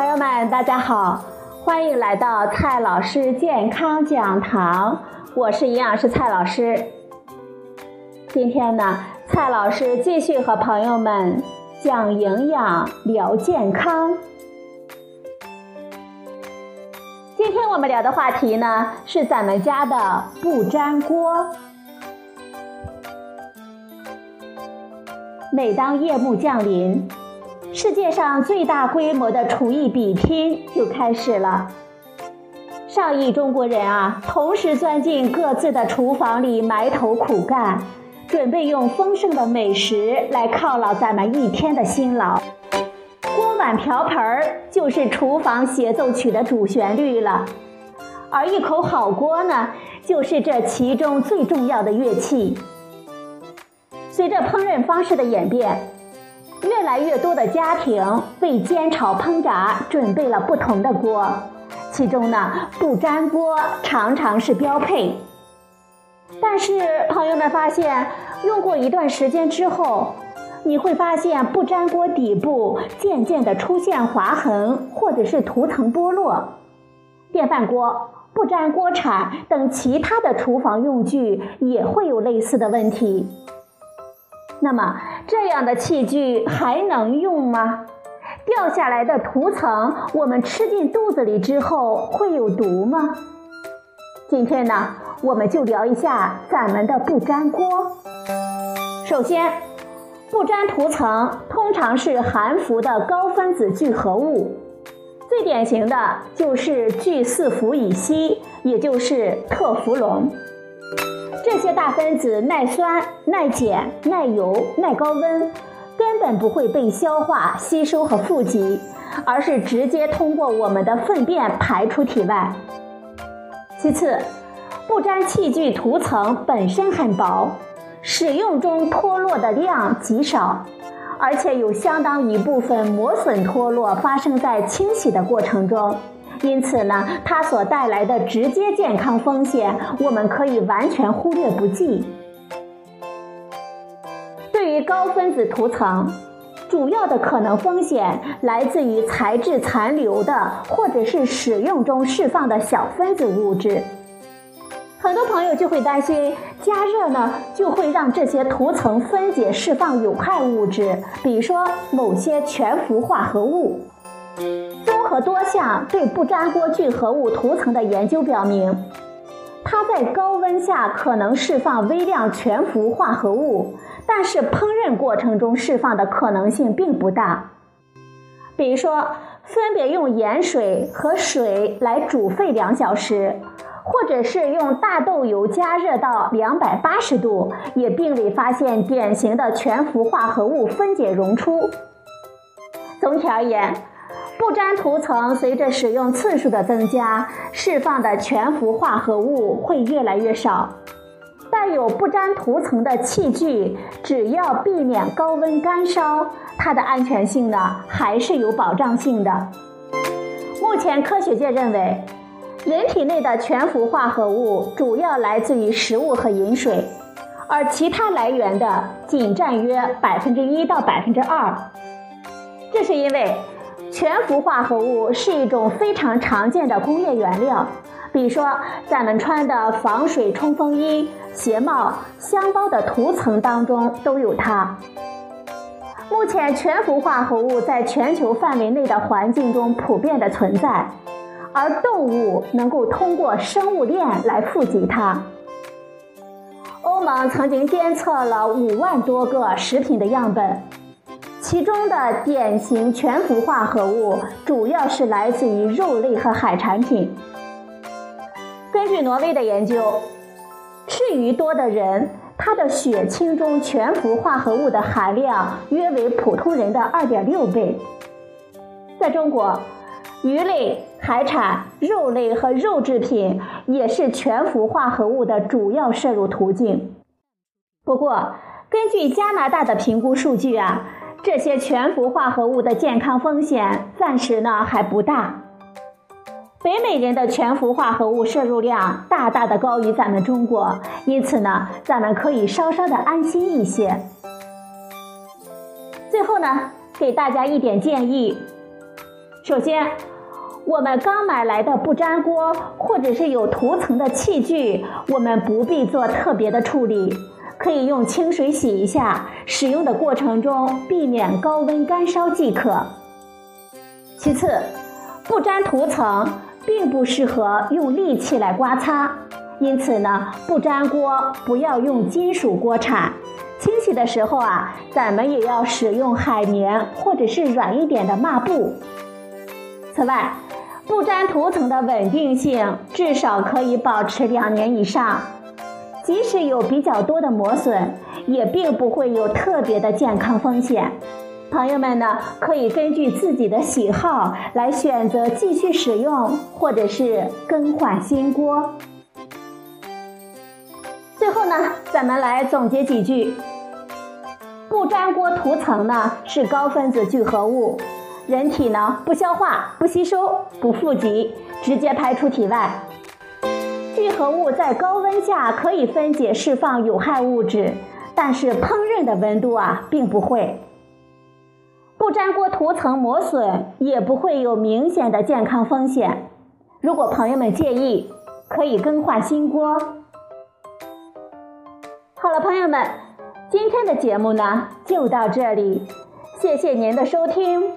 朋友们，大家好，欢迎来到蔡老师健康讲堂，我是营养师蔡老师。今天呢，蔡老师继续和朋友们讲营养聊健康。今天我们聊的话题呢，是咱们家的不粘锅。每当夜幕降临，世界上最大规模的厨艺比拼就开始了。上亿中国人啊，同时钻进各自的厨房里埋头苦干，准备用丰盛的美食来犒劳咱们一天的辛劳。锅碗瓢盆儿就是厨房协奏曲的主旋律了，而一口好锅呢，就是这其中最重要的乐器。随着烹饪方式的演变。越来越多的家庭为煎炒烹炸准备了不同的锅，其中呢，不粘锅常常是标配。但是朋友们发现，用过一段时间之后，你会发现不粘锅底部渐渐的出现划痕，或者是涂层剥落。电饭锅、不粘锅铲等其他的厨房用具也会有类似的问题。那么这样的器具还能用吗？掉下来的涂层，我们吃进肚子里之后会有毒吗？今天呢，我们就聊一下咱们的不粘锅。首先，不粘涂层通常是含氟的高分子聚合物，最典型的就是聚四氟乙烯，也就是特氟龙。这些大分子耐酸、耐碱、耐油、耐高温，根本不会被消化吸收和富集，而是直接通过我们的粪便排出体外。其次，不粘器具涂层本身很薄，使用中脱落的量极少，而且有相当一部分磨损脱落发生在清洗的过程中。因此呢，它所带来的直接健康风险，我们可以完全忽略不计。对于高分子涂层，主要的可能风险来自于材质残留的，或者是使用中释放的小分子物质。很多朋友就会担心，加热呢就会让这些涂层分解释放有害物质，比如说某些全氟化合物。综合多项对不粘锅聚合物涂层的研究表明，它在高温下可能释放微量全氟化合物，但是烹饪过程中释放的可能性并不大。比如说，分别用盐水和水来煮沸两小时，或者是用大豆油加热到两百八十度，也并未发现典型的全氟化合物分解溶出。总体而言。不粘涂层随着使用次数的增加，释放的全氟化合物会越来越少。带有不粘涂层的器具，只要避免高温干烧，它的安全性呢还是有保障性的。目前科学界认为，人体内的全氟化合物主要来自于食物和饮水，而其他来源的仅占约百分之一到百分之二。这是因为。全氟化合物是一种非常常见的工业原料，比如说咱们穿的防水冲锋衣、鞋帽、箱包的涂层当中都有它。目前，全氟化合物在全球范围内的环境中普遍的存在，而动物能够通过生物链来富集它。欧盟曾经监测了五万多个食品的样本。其中的典型全氟化合物主要是来自于肉类和海产品。根据挪威的研究，吃鱼多的人，他的血清中全氟化合物的含量约为普通人的二点六倍。在中国，鱼类、海产、肉类和肉制品也是全氟化合物的主要摄入途径。不过，根据加拿大的评估数据啊。这些全氟化合物的健康风险暂时呢还不大。北美人的全氟化合物摄入量大大的高于咱们中国，因此呢，咱们可以稍稍的安心一些。最后呢，给大家一点建议：首先，我们刚买来的不粘锅或者是有涂层的器具，我们不必做特别的处理，可以用清水洗一下，使用的过程中避免高温干烧即可。其次，不粘涂层并不适合用利器来刮擦，因此呢，不粘锅不要用金属锅铲。清洗的时候啊，咱们也要使用海绵或者是软一点的抹布。此外，不粘涂层的稳定性至少可以保持两年以上，即使有比较多的磨损，也并不会有特别的健康风险。朋友们呢，可以根据自己的喜好来选择继续使用，或者是更换新锅。最后呢，咱们来总结几句：不粘锅涂层呢是高分子聚合物，人体呢不消化、不吸收、不富集，直接排出体外。聚合物在高温下可以分解释放有害物质，但是烹饪的温度啊并不会。不粘锅涂层磨损也不会有明显的健康风险。如果朋友们介意，可以更换新锅。好了，朋友们，今天的节目呢就到这里，谢谢您的收听，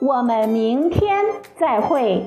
我们明天再会。